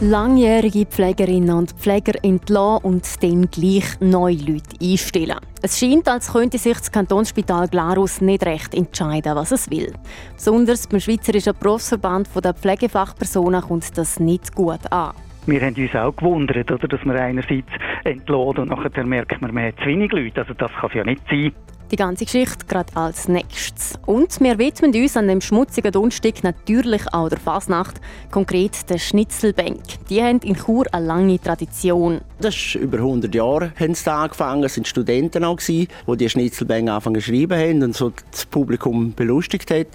Langjährige Pflegerinnen und Pfleger entlassen und dann gleich neue Leute einstellen. Es scheint, als könnte sich das Kantonsspital Glarus nicht recht entscheiden, was es will. Besonders beim Schweizerischen Berufsverband der Pflegefachpersonen kommt das nicht gut an. Wir haben uns auch gewundert, dass man einerseits entlohnt und nachher merkt man, man hat zu wenig Leute. Also das kann ja nicht sein. Die ganze Geschichte gerade als nächstes. Und wir widmen uns an dem schmutzigen Donnerstag natürlich auch der Fasnacht, konkret der Schnitzelbank. Die haben in Chur eine lange Tradition. Das ist über 100 Jahre haben sie angefangen. Es waren Studenten auch, die die Schnitzelbank angefangen geschrieben haben und so das Publikum belustigt haben.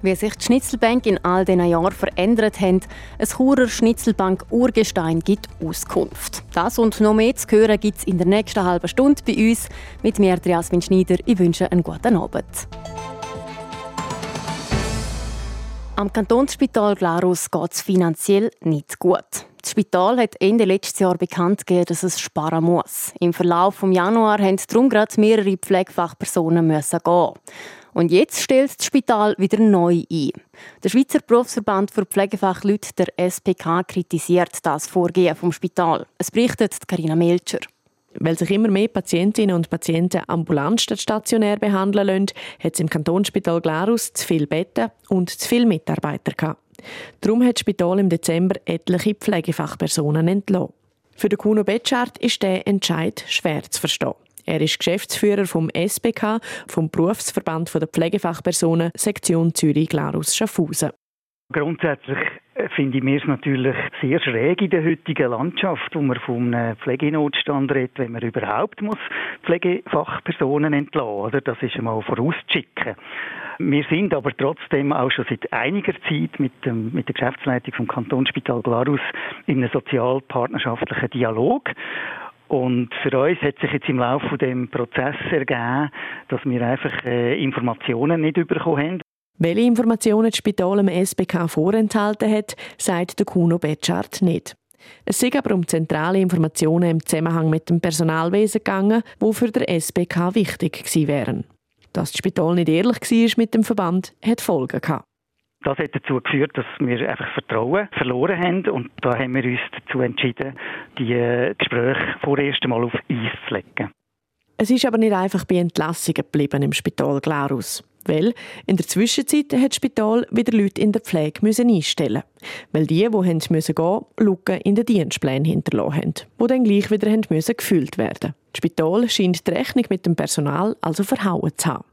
Wie sich die Schnitzelbank in all diesen Jahren verändert hat, ein Churer Schnitzelbank Urgestein gibt Auskunft. Das und noch mehr zu hören gibt es in der nächsten halben Stunde bei uns. Mit mir, Jasmin Schneider. Ich wünsche einen guten Abend. Am Kantonsspital Glarus geht es finanziell nicht gut. Das Spital hat Ende letztes Jahr bekannt gegeben, dass es sparen muss. Im Verlauf des Januar mussten darum gerade mehrere Pflegefachpersonen gehen. Und jetzt stellt das Spital wieder neu ein. Der Schweizer Berufsverband für Pflegefachleute, der SPK, kritisiert das Vorgehen vom Spital. Es berichtet Karina Melcher. Weil sich immer mehr Patientinnen und Patienten ambulant statt stationär behandeln lassen, hat es im Kantonsspital Glarus zu viele Betten und zu viele Mitarbeiter gehabt. Darum hat das Spital im Dezember etliche Pflegefachpersonen entlassen. Für den Kuno Betschart ist der Entscheid schwer zu verstehen. Er ist Geschäftsführer vom SBK, vom Berufsverband der Pflegefachpersonen Sektion Zürich-Glarus Schaffhausen. Grundsätzlich äh, finde ich mir es natürlich sehr schräg in der heutigen Landschaft, wo man von einem Pflegenotstand redet, wenn man überhaupt muss Pflegefachpersonen entlassen oder? Das ist einmal vorauszuschicken. Wir sind aber trotzdem auch schon seit einiger Zeit mit, dem, mit der Geschäftsleitung vom Kantonsspital Glarus in einem sozialpartnerschaftlichen Dialog. Und für uns hat sich jetzt im Laufe des Prozesses ergeben, dass wir einfach äh, Informationen nicht bekommen haben. Welche Informationen das Spital im SBK vorenthalten hat, sagt der Kuno Betschart nicht. Es sei aber um zentrale Informationen im Zusammenhang mit dem Personalwesen gegangen, die für den SBK wichtig gewesen wären. Dass das Spital nicht ehrlich war mit dem Verband, hat Folgen gehabt. Das hat dazu geführt, dass wir einfach Vertrauen verloren haben und da haben wir uns dazu entschieden, die äh, Gespräche vorerst einmal auf Eis zu legen. Es ist aber nicht einfach bei Entlassungen geblieben im Spital Glarus. Weil in der Zwischenzeit hat das Spital wieder Leute in der Pflege müssen einstellen Weil die, die haben müssen gehen, Lücken in den Dienstplänen hinterlassen haben, die dann gleich wieder gefüllt werden. Das Spital scheint die Rechnung mit dem Personal also verhauen zu haben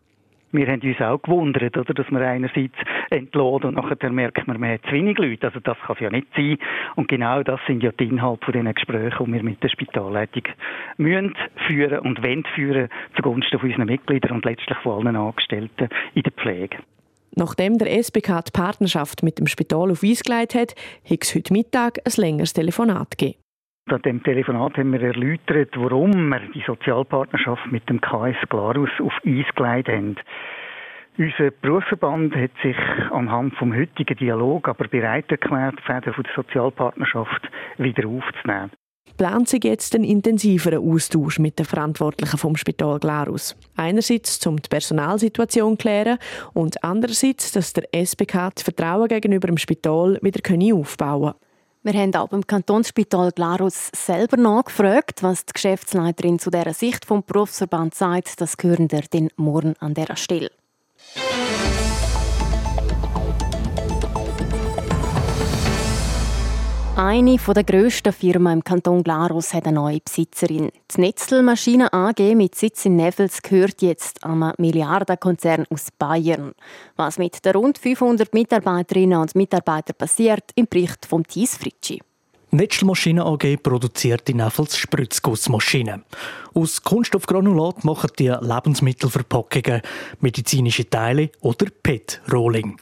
wir haben uns auch gewundert, oder, dass man einerseits entlohnt und nachher merkt man, man hat zu wenig Leute. Also das kann ja nicht sein. Und genau das sind ja die Inhalte von diesen Gesprächen, die wir mit der Spitalleitung müssen führen und wollen führen zugunsten von unseren Mitgliedern und letztlich von allen Angestellten in der Pflege. Nachdem der SBK die Partnerschaft mit dem Spital auf Eis gelegt hat, hat es heute Mittag ein längeres Telefonat gegeben. An dem Telefonat haben wir erläutert, warum wir die Sozialpartnerschaft mit dem KS Glarus auf Eis gelegt haben. Unser Berufsverband hat sich anhand vom heutigen Dialog aber bereit erklärt, die Fäden der Sozialpartnerschaft wieder aufzunehmen. Plant sich jetzt einen intensiveren Austausch mit den Verantwortlichen vom Spital Glarus. Einerseits, um die Personalsituation zu klären und andererseits, dass der SBK das Vertrauen gegenüber dem Spital wieder aufbauen kann. Wir haben auch beim Kantonsspital Glarus selber nachgefragt, was die Geschäftsleiterin zu dieser Sicht vom Berufsverband sagt. Das hören wir dann morgen an dieser Stelle. Eine der grössten Firmen im Kanton Glarus hat eine neue Besitzerin. Die Netzel Maschinen AG mit Sitz in Nevels gehört jetzt einem Milliardenkonzern aus Bayern. Was mit den rund 500 Mitarbeiterinnen und Mitarbeitern passiert, im Bericht von Thies Fritschi. Netschel Maschinen AG produziert in Neffels Spritzgussmaschinen. Aus Kunststoffgranulat machen die Lebensmittelverpackungen, medizinische Teile oder PET-Rolling.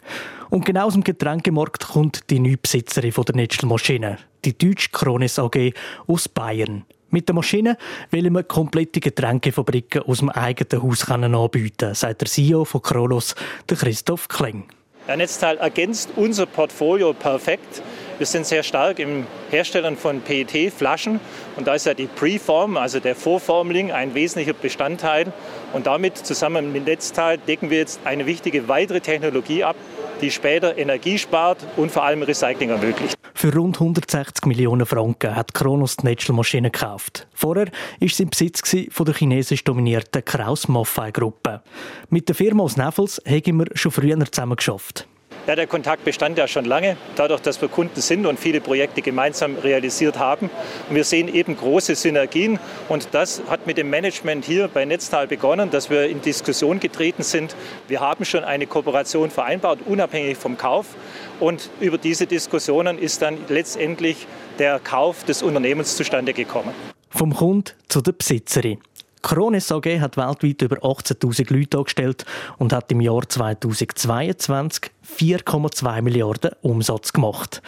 Und genau aus dem Getränkemarkt kommt die neue Besitzerin der Netschel Maschinen, die deutsche Krones AG aus Bayern. Mit der Maschine will wir komplette Getränkefabriken aus dem eigenen Haus anbieten, sagt der CEO von Kronos, Christoph Kling. Der Netzteil ergänzt unser Portfolio perfekt. Wir sind sehr stark im Herstellen von PET-Flaschen und da ist ja die Preform, also der Vorformling, ein wesentlicher Bestandteil. Und damit zusammen mit Netzteil decken wir jetzt eine wichtige weitere Technologie ab, die später Energie spart und vor allem Recycling ermöglicht. Für rund 160 Millionen Franken hat Kronos die Netzl-Maschine gekauft. Vorher war sie im Besitz von der chinesisch dominierten Kraus Maffei Gruppe. Mit der Firma aus Neffels haben wir schon früher zusammen geschafft. Ja, der Kontakt bestand ja schon lange, dadurch, dass wir Kunden sind und viele Projekte gemeinsam realisiert haben. Und wir sehen eben große Synergien und das hat mit dem Management hier bei Netztal begonnen, dass wir in Diskussion getreten sind. Wir haben schon eine Kooperation vereinbart, unabhängig vom Kauf. Und über diese Diskussionen ist dann letztendlich der Kauf des Unternehmens zustande gekommen. Vom Kund zu der Besitzerin. Krones AG hat weltweit über 18.000 Leute angestellt und hat im Jahr 2022 4,2 Milliarden Umsatz gemacht.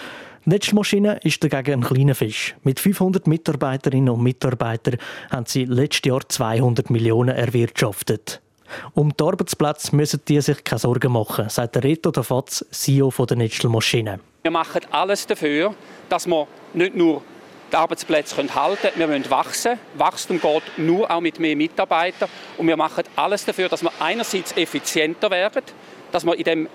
Netzmaschine ist dagegen ein kleiner Fisch. Mit 500 Mitarbeiterinnen und Mitarbeitern haben sie letztes Jahr 200 Millionen erwirtschaftet. Um den Arbeitsplatz müssen die sich keine Sorgen machen, sagt Reto Dafatz, CEO der Netzmaschine. Wir machen alles dafür, dass wir nicht nur die Arbeitsplätze halten können. Wir müssen wachsen. Wachstum geht nur auch mit mehr Mitarbeitern. Und wir machen alles dafür, dass wir einerseits effizienter werden, dass wir in dem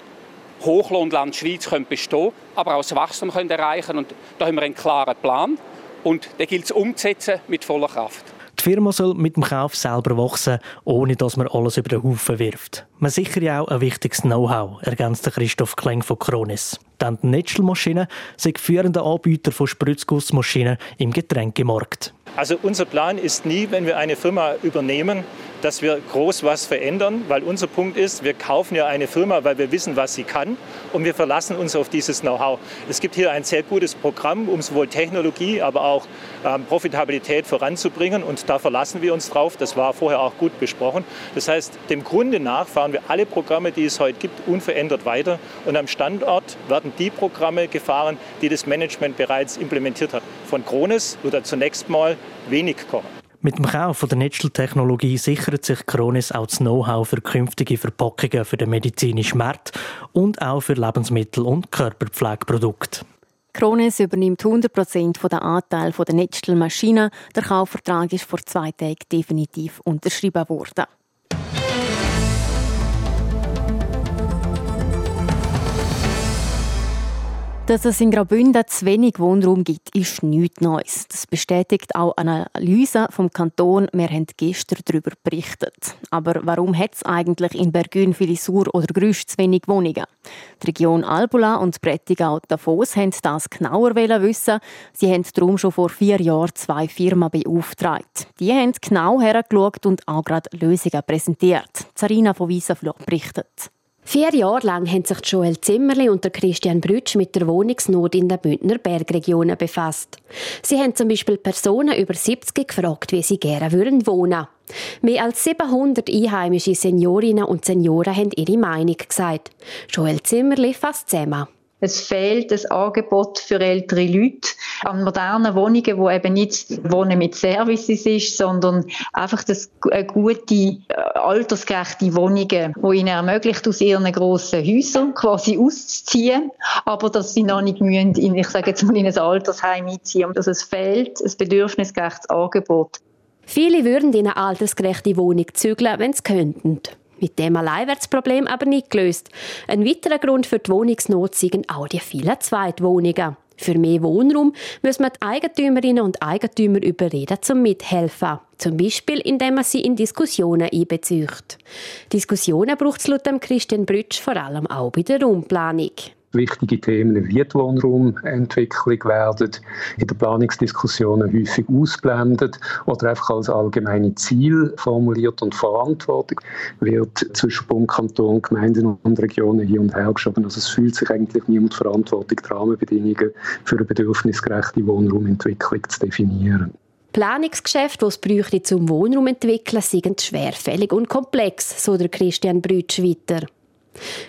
Hochlohnland Schweiz können bestehen aber auch das Wachstum können erreichen Und da haben wir einen klaren Plan. Und den gilt es umzusetzen mit voller Kraft. Die Firma soll mit dem Kauf selber wachsen, ohne dass man alles über den Haufen wirft. Man sichert ja auch ein wichtiges Know-how, ergänzt Christoph Kleng von Kronis. Denn die Netschel-Maschine sind führende Anbieter von Spritzgussmaschinen im Getränkemarkt. Also unser Plan ist nie, wenn wir eine Firma übernehmen, dass wir groß was verändern, weil unser Punkt ist, wir kaufen ja eine Firma, weil wir wissen, was sie kann und wir verlassen uns auf dieses Know-how. Es gibt hier ein sehr gutes Programm, um sowohl Technologie, aber auch ähm, Profitabilität voranzubringen und da verlassen wir uns drauf. Das war vorher auch gut besprochen. Das heißt, dem Grunde nach fahren wir alle Programme, die es heute gibt, unverändert weiter und am Standort werden die Programme gefahren, die das Management bereits implementiert hat. Von Krones oder zunächst mal wenig kommen. Mit dem Kauf der Netzteltechnologie sichert sich Kronis auch das Know-how für künftige Verpackungen für den medizinischen Markt und auch für Lebensmittel- und Körperpflegeprodukte. Kronis übernimmt 100% der Anteil der Netztelmaschinen. Der Kaufvertrag ist vor zwei Tagen definitiv unterschrieben worden. Dass es in Graubünden zu wenig Wohnraum gibt, ist nichts Neues. Das bestätigt auch eine Analyse vom Kanton. Wir haben gestern darüber berichtet. Aber warum hat es eigentlich in Bergün, Filisur oder Grüsch zu wenig Wohnungen? Die Region Albula und Prättigau-Davos haben das genauer wissen. Sie haben darum schon vor vier Jahren zwei Firmen beauftragt. Die haben genau hergeschaut und auch gerade Lösungen präsentiert. Sarina von Wiesenfloh berichtet. Vier Jahre lang haben sich Joel Zimmerli und Christian Brütsch mit der Wohnungsnot in den Bündner Bergregionen befasst. Sie haben zum Beispiel Personen über 70 gefragt, wie sie gerne würden wohnen. Mehr als 700 einheimische Seniorinnen und Senioren haben ihre Meinung gesagt. Joel Zimmerli fasst zusammen. Es fehlt das Angebot für ältere Leute an modernen Wohnungen, wo eben nicht Wohnen mit Services ist, sondern einfach das eine gute, äh, altersgerechte Wohnungen, wo ihnen ermöglicht, aus ihren grossen Häusern quasi auszuziehen, aber dass sie noch nicht müssen in, ich sage jetzt mal, in ein Altersheim einziehen. Also es fehlt ein bedürfnisgerechtes Angebot. Viele würden in eine altersgerechte Wohnung zügeln, wenn sie könnten. Mit dem allein wird das Problem aber nicht gelöst. Ein weiterer Grund für die Wohnungsnot sind auch die vielen Zweitwohnungen. Für mehr Wohnraum müssen wir die Eigentümerinnen und Eigentümer überreden, zum Mithelfen. Zum Beispiel, indem man sie in Diskussionen einbezieht. Diskussionen braucht es laut Christian Brütsch vor allem auch bei der Raumplanung wichtige Themen wie die Wohnraumentwicklung werden in den Planungsdiskussionen häufig ausblendet oder einfach als allgemeine Ziel formuliert und Verantwortung wird zwischen Bund, Kanton, Gemeinden und Regionen hier und her geschoben. Also es fühlt sich eigentlich niemand Verantwortung, die Rahmenbedingungen für eine bedürfnisgerechte Wohnraumentwicklung zu definieren. Planungsgeschäfte, die es bräuchte zum Wohnraum entwickeln, sind schwerfällig und komplex, so der Christian Brütsch weiter.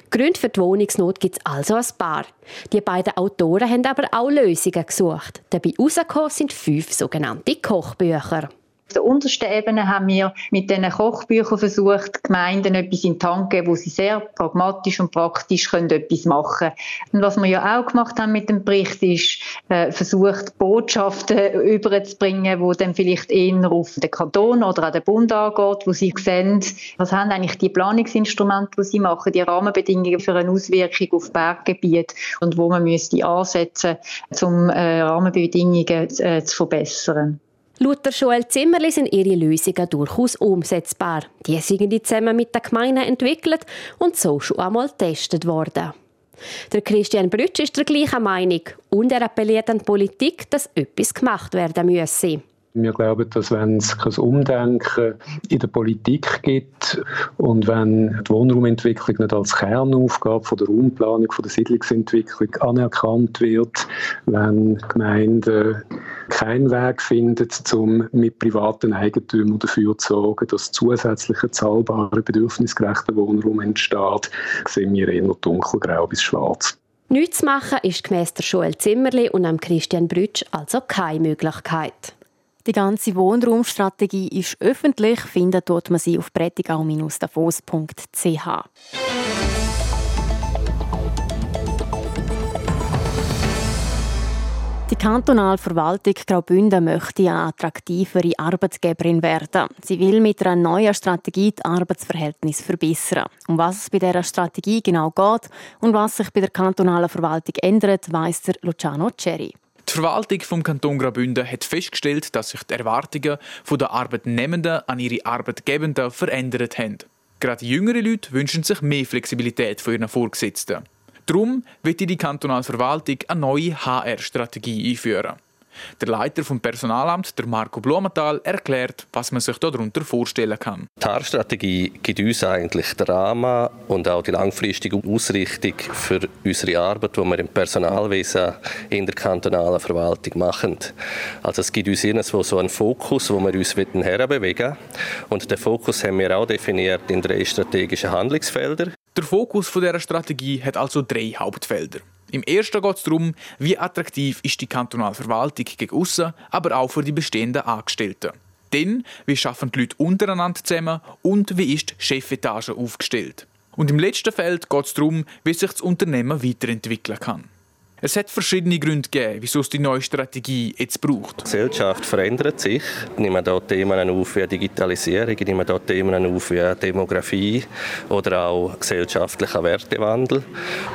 Gründe für die Wohnungsnot gibt es also ein paar. Die beiden Autoren haben aber auch Lösungen gesucht. Dabei herausgekommen sind fünf sogenannte Kochbücher. Auf der untersten Ebene haben wir mit diesen Kochbüchern versucht, Gemeinden etwas in die Hand zu geben, wo sie sehr pragmatisch und praktisch können etwas machen können. Und was wir ja auch gemacht haben mit dem Bericht, ist äh, versucht, Botschaften überzubringen, wo dann vielleicht eher auf den Kanton oder an den Bund angeht, wo sie sehen, was haben eigentlich die Planungsinstrumente, die sie machen, die Rahmenbedingungen für eine Auswirkung auf Berggebiet und wo man müsste ansetzen, um äh, Rahmenbedingungen äh, zu verbessern. Laut der Joel Zimmerli sind ihre Lösungen durchaus umsetzbar. Die sind zusammen mit der Gemeinde entwickelt und so schon einmal getestet worden. Der Christian Brütsch ist der gleichen Meinung und er appelliert an die Politik, dass etwas gemacht werden müsse. Wir glauben, dass wenn es kein Umdenken in der Politik gibt und wenn die Wohnraumentwicklung nicht als Kernaufgabe von der Raumplanung, von der Siedlungsentwicklung anerkannt wird, wenn Gemeinden keinen Weg finden, um mit privaten Eigentümern dafür zu sorgen, dass zusätzlicher zahlbarer, bedürfnisgerechter Wohnraum entsteht, sehen wir eher dunkelgrau bis schwarz. Nichts zu machen ist gemäss der Joel Zimmerli und am Christian Brütsch also keine Möglichkeit. Die ganze Wohnraumstrategie ist öffentlich. Findet dort man sie auf prätigau-davos.ch. kantonale Verwaltung Graubünden möchte eine attraktivere Arbeitgeberin werden. Sie will mit einer neuen Strategie die Arbeitsverhältnisse verbessern. Um was es bei dieser Strategie genau geht und was sich bei der kantonalen Verwaltung ändert, weiss der Luciano Cherry. Die Verwaltung vom Kanton Graubünden hat festgestellt, dass sich die Erwartungen der Arbeitnehmenden an ihre Arbeitgebenden verändert haben. Gerade jüngere Leute wünschen sich mehr Flexibilität von ihren Vorgesetzten. Darum wird die kantonale Verwaltung eine neue HR-Strategie einführen. Der Leiter vom Personalamt, der Marco Blumenthal, erklärt, was man sich darunter vorstellen kann. Die Haarstrategie gibt uns eigentlich den Rahmen und auch die langfristige Ausrichtung für unsere Arbeit, die wir im Personalwesen in der kantonalen Verwaltung machen. Also es gibt uns irgendwo so einen Fokus, wo wir uns herbewegen Und den Fokus haben wir auch definiert in drei strategischen Handlungsfelder. Der Fokus dieser Strategie hat also drei Hauptfelder. Im ersten geht es darum, wie attraktiv ist die kantonale Verwaltung gegen aussen, aber auch für die bestehenden Angestellten. Dann, wie schaffen die Leute untereinander zusammen und wie ist die Chefetage aufgestellt. Und im letzten Feld geht es darum, wie sich das Unternehmen weiterentwickeln kann. Es hat verschiedene Gründe gegeben, wieso es die neue Strategie jetzt braucht. Die Gesellschaft verändert sich. Ich nehme hier Themen auf wie Digitalisierung, ich nehme hier Themen auf wie Demografie oder auch gesellschaftlicher Wertewandel.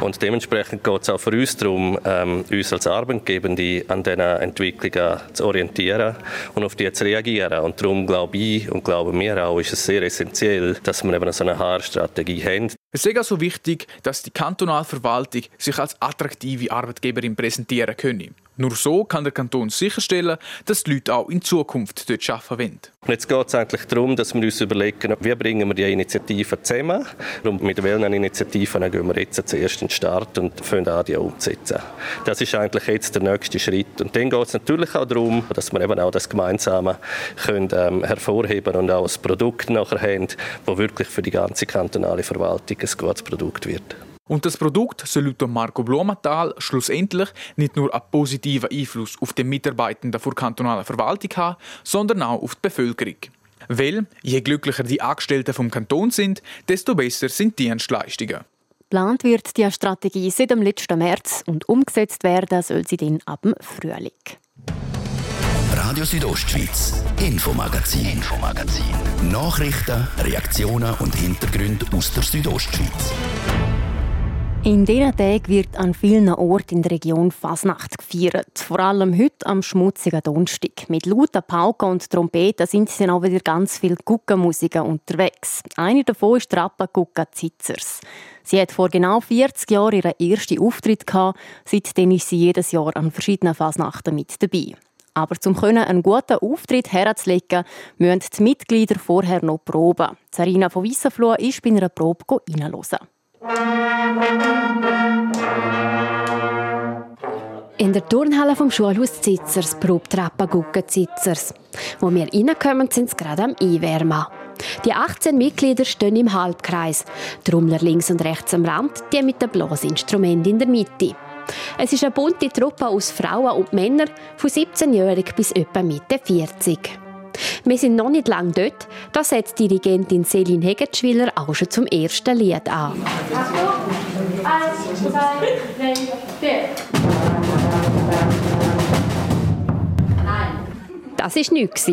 Und dementsprechend geht es auch für uns darum, ähm, uns als Arbeitgebende an diesen Entwicklungen zu orientieren und auf die zu reagieren. Und darum glaube ich und glauben wir auch, ist es sehr essentiell, dass wir eben so eine Haarstrategie haben. Es ist also wichtig, dass die Kantonalverwaltung sich als attraktive Arbeitgeberin präsentieren könne. Nur so kann der Kanton sicherstellen, dass die Leute auch in Zukunft dort arbeiten wollen. Jetzt geht es eigentlich darum, dass wir uns überlegen, wie bringen wir die Initiativen zusammen und mit welchen Initiativen gehen wir jetzt zuerst in den Start und fangen an, die umzusetzen. Das ist eigentlich jetzt der nächste Schritt. Und dann geht es natürlich auch darum, dass wir eben auch das Gemeinsame können, ähm, hervorheben und auch ein Produkt nachher haben, das wirklich für die ganze kantonale Verwaltung ein gutes Produkt wird. Und das Produkt soll laut Marco Blumenthal schlussendlich nicht nur einen positiven Einfluss auf die Mitarbeitenden der kantonalen Verwaltung haben, sondern auch auf die Bevölkerung. Weil je glücklicher die Angestellten vom Kanton sind, desto besser sind die Dienstleistungen. Geplant wird die Strategie seit dem letzten März und umgesetzt werden soll sie dann ab dem Frühling. Radio Südostschweiz, Infomagazin, Infomagazin. Nachrichten, Reaktionen und Hintergründe aus der Südostschweiz. In diesen Tagen wird an vielen Orten in der Region Fasnacht gefeiert. Vor allem heute am schmutzigen Donnerstag. Mit lauter Pauken und Trompeten sind dann auch wieder ganz viele Guckenmusiker unterwegs. Eine davon ist Rappa Gucka Zitzers. Sie hat vor genau 40 Jahren ihren ersten Auftritt gehabt. Seitdem ist sie jedes Jahr an verschiedenen Fasnachten mit dabei. Aber können einen guten Auftritt herzulegen, müssen die Mitglieder vorher noch proben. Sarina von Wissenfloh ist bei einer Probe reinhören. In der Turnhalle vom Schulhaus Zitzers probt Rappagucke Zitzers. Wo wir reinkommen, sind sie gerade am Einwärmen. Die 18 Mitglieder stehen im Halbkreis. Trommler links und rechts am Rand, die mit dem Blasinstrument in der Mitte. Es ist eine bunte Truppe aus Frauen und Männern von 17-jährig bis etwa Mitte 40. Wir sind noch nicht lange dort, da setzt Dirigentin Selin Hegetschwiller auch schon zum ersten Lied an. Eins, zwei, drei, vier. Das war nichts.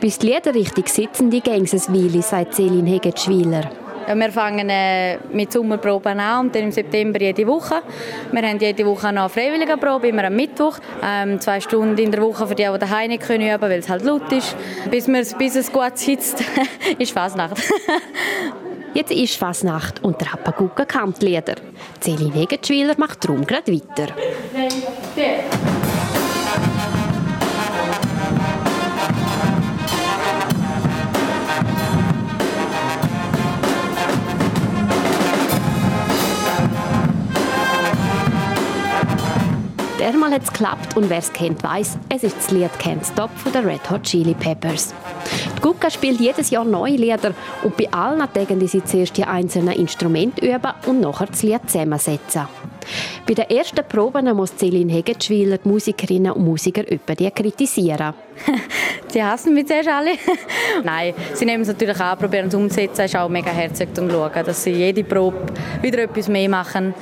Bis die Lieder richtig sitzen, die gehen es Weile, sagt Selin Hegetschwiller. Wir fangen äh, mit Sommerproben an und dann im September jede Woche. Wir haben jede Woche noch eine freiwillige Probe, immer am Mittwoch. Ähm, zwei Stunden in der Woche für die, die daheim nicht können üben weil es halt laut ist. Bis, bis es gut sitzt, ist Fasnacht. Jetzt ist Fasnacht und der Hapaguka kommt Lieder. Celine Hegetschwiler macht darum gerade weiter. Drei, vier. Dermal hat es geklappt und wer es kennt, weiß, es ist das Lied Can't Stop von den Red Hot Chili Peppers. Die Gucka spielt jedes Jahr neue Lieder und bei allen Tagen sie zuerst die einzelnen Instrumente üben und nachher das Lied zusammensetzen. Bei den ersten Proben muss Celine Hegetschwiler die Musikerinnen und Musiker öppe die kritisieren. sie hassen mich zuerst alle. Nein, sie nehmen es natürlich an, probieren es umzusetzen. Es ist auch mega herzig zu schauen, dass sie jede Probe wieder etwas mehr machen.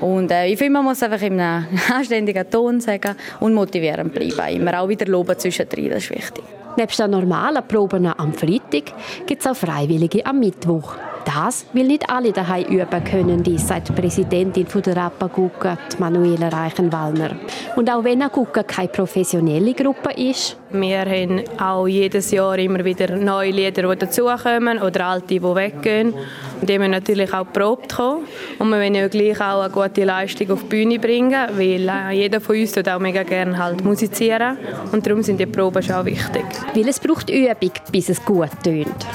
Und äh, ich finde, man muss einfach in einem anständigen Ton sagen und motivierend bleiben. Immer auch wieder loben zwischendrin, das ist wichtig. Nebst den normalen Proben am Freitag gibt es auch Freiwillige am Mittwoch. Das will nicht alle daheim üben können, dies sagt die Präsidentin der Rappa-Gucka, Manuela Reichenwallner. Und auch wenn eine Gucka keine professionelle Gruppe ist, wir haben auch jedes Jahr immer wieder neue Lieder, die dazukommen oder alte, die weggehen. Und die müssen natürlich auch probt kommen. Und wir wollen ja gleich auch eine gute Leistung auf die Bühne bringen, weil äh, jeder von uns tut auch mega gerne halt musizieren. Und darum sind die Proben schon wichtig. Weil es braucht Übung, bis es gut tönt.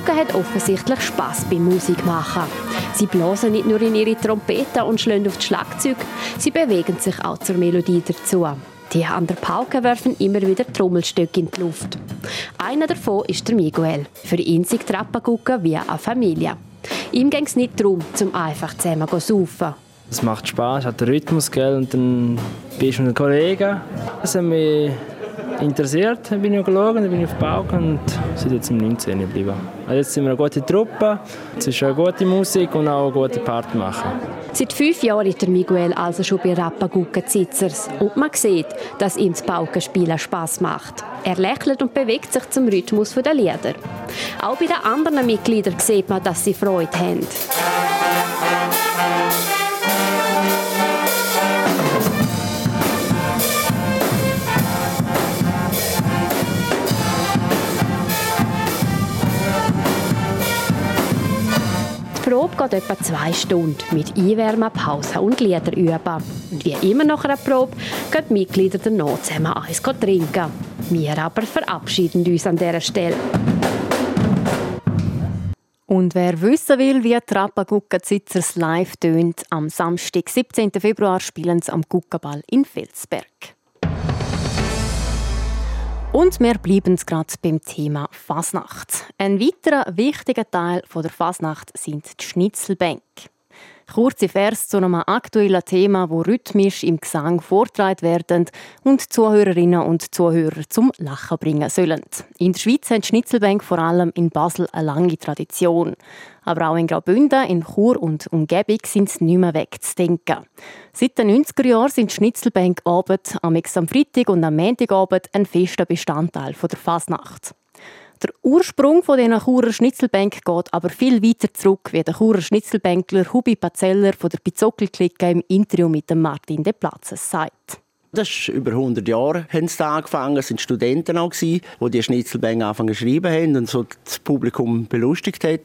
Gucke hat offensichtlich Spaß beim Musikmachen. Sie blasen nicht nur in ihre Trompete und schlagen auf das Schlagzeug, sie bewegen sich auch zur Melodie dazu. Die an der Pauke werfen immer wieder Trommelstöcke in die Luft. Einer davon ist der Miguel. Für ihn sind Trappagucke wie eine Familie. Ihm ging es nicht darum, zum einfach zusammen zu saufen. Es macht Spaß, hat den Rhythmus, gell? und dann bist du mit einem Kollegen. Mich interessiert, bin ich geschaut, bin ich auf Bauch und sind jetzt im 19. geblieben. Also jetzt sind wir eine gute Truppe, es ist eine gute Musik und auch eine gute Party machen. Seit fünf Jahren ist Miguel also schon bei Rappagucca Zitzers und man sieht, dass ihm das Paukenspielen Spass macht. Er lächelt und bewegt sich zum Rhythmus der Lieder. Auch bei den anderen Mitgliedern sieht man, dass sie Freude haben. Probe geht etwa zwei Stunden mit Einwärmen, Pause und Lieder üben. Und wie immer nach einer Probe gehen die Mitglieder danach zusammen eins trinken. Wir aber verabschieden uns an dieser Stelle. Und wer wissen will, wie Trappa Zitzers live tönt, am Samstag, 17. Februar, spielen sie am Guckaball in Felsberg. Und wir bleiben gerade beim Thema Fasnacht. Ein weiterer wichtiger Teil der Fasnacht sind die Schnitzelbänke. Kurze Vers zu einem aktuellen Thema, wo rhythmisch im Gesang vortragen werden und Zuhörerinnen und Zuhörer zum Lachen bringen sollen. In der Schweiz haben Schnitzelbänke vor allem in Basel eine lange Tradition. Aber auch in Graubünden, in Chur und Umgebung sind sie nicht mehr wegzudenken. Seit den 90er Jahren sind Schnitzelbänke Abend, am Freitag und am Montagabend ein fester Bestandteil der Fasnacht. Der Ursprung von diesen Churer Schnitzelbänken geht aber viel weiter zurück, wie der Churer Schnitzelbänkler Hubi Pazeller von der Pizzockel-Clique im Interview mit Martin De Platzes sagt. Das ist über 100 Jahre haben sie da angefangen. Es waren Studenten auch, die die Schnitzelbänke angefangen geschrieben haben und so das Publikum belustigt haben.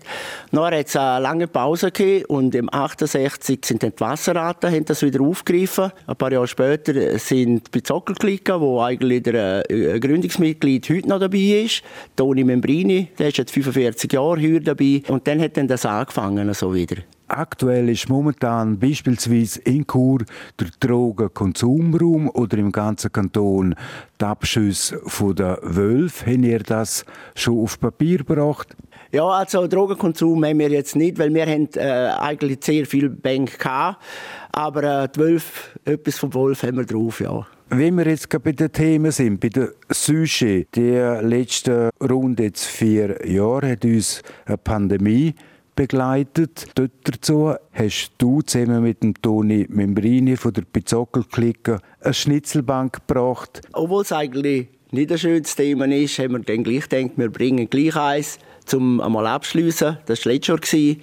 Nachher hat es eine lange Pause gegeben und im 68 sind dann die Wasserraten haben das wieder aufgegriffen. Ein paar Jahre später sind die Zockelklicken, wo eigentlich der äh, Gründungsmitglied heute noch dabei ist. Toni Membrini, der ist jetzt 45 Jahre hier dabei. Und dann hat dann das angefangen, so wieder. Aktuell ist momentan beispielsweise in Chur der Drogenkonsumraum oder im ganzen Kanton die Abschüsse der Wölfe. Haben ihr das schon auf Papier gebracht? Ja, also Drogenkonsum haben wir jetzt nicht, weil wir haben äh, eigentlich sehr viel Bank gehabt, aber äh, die Wölfe, etwas vom Wolf haben wir drauf, ja. Wenn wir jetzt bei den Themen sind, bei der Suche, die letzte Runde jetzt vier Jahre hat uns eine Pandemie begleitet. Dort dazu hast du zusammen mit dem Toni Membrini von der Pizzockel-Clique eine Schnitzelbank gebracht. Obwohl es eigentlich nicht ein schönes Thema ist, haben wir dann gleich gedacht, wir bringen gleich eins, um einmal abschließen. Das war letztes Jahr.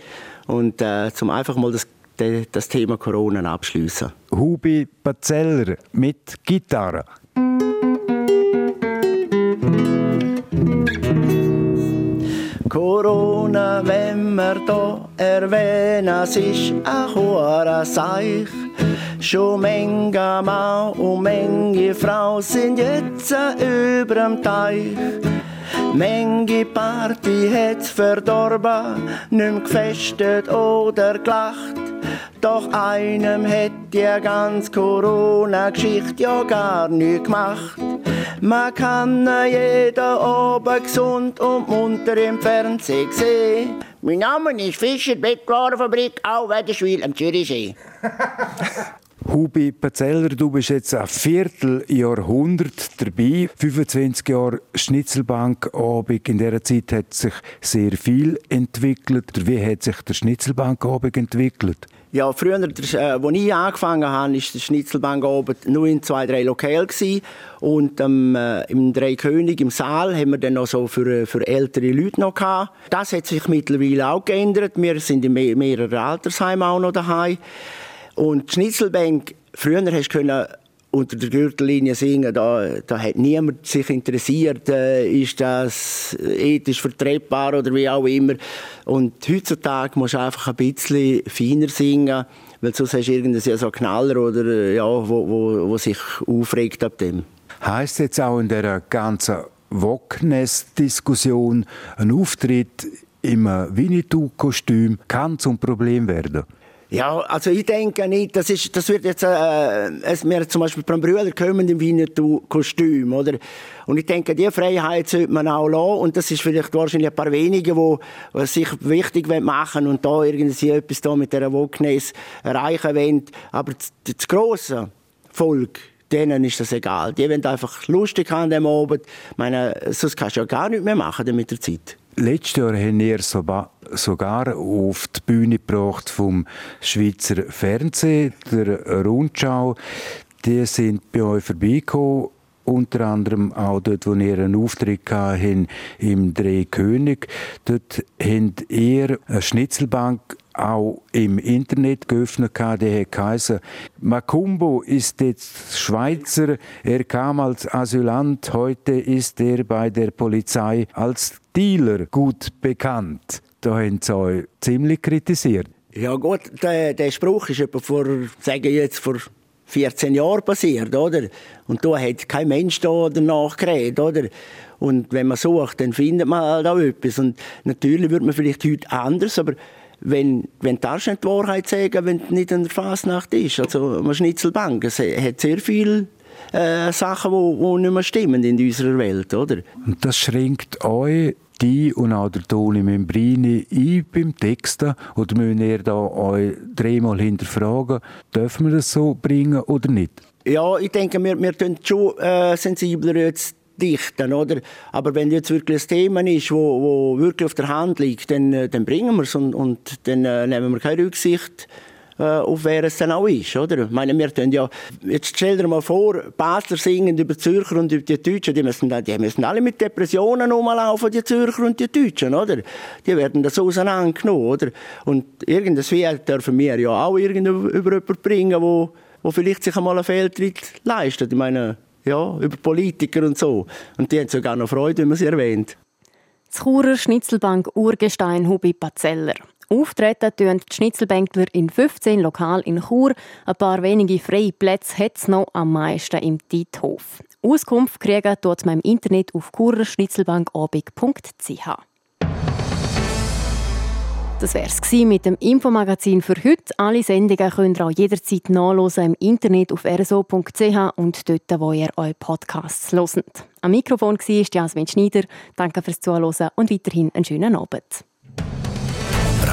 Und äh, zum einfach mal das, das Thema Corona abschließen. Hubi Pazeller mit Gitarre. Corona, wenn wir da erwähnen, es ist ein hoher Seich. Schon Menge Mann und Menge Frau sind jetzt über dem Teich. Menge Party hat's verdorben, nimm gefestet oder gelacht. Doch einem hat die ganze Corona-Geschichte ja gar nicht gemacht. Man kann jeden Abend gesund und munter im Fernsehen sehen. Mein Name ist Fischer, Bettwarenfabrik, auch Wetterschwil am Zürichsee. Hubi Pazeller, du bist jetzt ein Vierteljahrhundert dabei. 25 Jahre Schnitzelbankabend. In dieser Zeit hat sich sehr viel entwickelt. Wie hat sich der Schnitzelbankabend entwickelt? Ja, früher, als ich angefangen habe, war der Schnitzelbankabend nur in zwei, drei Lokalen. Und ähm, äh, im Dreikönig, im Saal, haben wir dann noch so für, für ältere Leute noch gehabt. Das hat sich mittlerweile auch geändert. Wir sind in mehreren Altersheimen auch noch daheim. Und die Schnitzelbank, früher hast du unter der Gürtellinie singen, da, da hat niemand sich interessiert, äh, ist das ethisch vertretbar oder wie auch immer. Und heutzutage musst du einfach ein bisschen feiner singen, weil sonst hast du irgendeinen so Knaller oder äh, ja, wo, wo, wo sich aufregt ab dem. Heißt jetzt auch in der ganzen Wockness-Diskussion, ein Auftritt im Winnetou-Kostüm kann zum Problem werden? Ja, also ich denke nicht, das ist, das wird jetzt, äh, es, wir zum Beispiel beim Brüder kommen im Winnetou-Kostüm, oder? Und ich denke, diese Freiheit sollte man auch lassen, und das ist vielleicht wahrscheinlich ein paar wenige, die sich wichtig machen und da irgendwie etwas da mit dieser Wokeness erreichen wollen. Aber das, das grosse Volk, denen ist das egal. Die wollen einfach lustig haben an dem Abend. Ich meine, sonst kannst du ja gar nichts mehr machen mit der Zeit. Letztes Jahr haben wir sogar auf die Bühne gebracht vom Schweizer Fernsehen, der Rundschau. Die sind bei euch vorbeigekommen unter anderem auch dort, wo ihr einen Auftritt hatten, im Drehkönig. Dort habt ihr eine Schnitzelbank auch im Internet geöffnet. Die hat geheißen, Makumbo ist jetzt Schweizer. Er kam als Asylant. Heute ist er bei der Polizei als Dealer gut bekannt. Da haben sie euch ziemlich kritisiert. Ja gut, der, der Spruch ist etwa vor, sagen jetzt, vor 14 Jahren passiert, oder? Und da hat kein Mensch da danach geredet, oder? Und wenn man sucht, dann findet man halt auch etwas. Und natürlich wird man vielleicht heute anders, aber wenn, wenn du nicht die Wahrheit sagen, wenn du nicht in der Fasnacht ist. Also, eine Schnitzelbank, es hat sehr viele äh, Sachen, die nicht mehr stimmen in unserer Welt, oder? Und das schränkt euch die und auch der Toni Membrini ein beim Texten? Oder müssen ihr da euch dreimal hinterfragen, dürfen wir das so bringen oder nicht? Ja, ich denke, wir, wir tun schon äh, sensibler jetzt dichten, oder? Aber wenn jetzt wirklich ein Thema ist, wo, wo wirklich auf der Hand liegt, dann, äh, dann bringen wir es und, und dann äh, nehmen wir keine Rücksicht auf wer es dann auch ist, oder? Ich meine, wir tun ja, jetzt stell dir mal vor, Basler singen über Zürcher und über die Deutschen, die müssen, die müssen alle mit Depressionen rumlaufen, die Zürcher und die Deutschen, oder? Die werden das auseinandergenommen, oder? Und irgendwie dürfen wir ja auch irgendwo über jemanden bringen, wo, wo vielleicht sich einmal einen Fehltritt leistet. Ich meine, ja, über Politiker und so. Und die haben sogar noch Freude, wenn man sie erwähnt. Das Churer Schnitzelbank Urgestein Hubi Pazeller. Auftreten tun die Schnitzelbänkler in 15 Lokalen in Chur. Ein paar wenige freie Plätze hat es noch am meisten im Diethof. Auskunft kriegen dort man im Internet auf kurerschnitzelbankabig.ch. Das war es mit dem Infomagazin für heute. Alle Sendungen könnt ihr auch jederzeit nachlesen im Internet auf rso.ch und dort, wo ihr eure Podcasts hört. Am Mikrofon war Jasmin Schneider. Danke fürs Zuhören und weiterhin einen schönen Abend.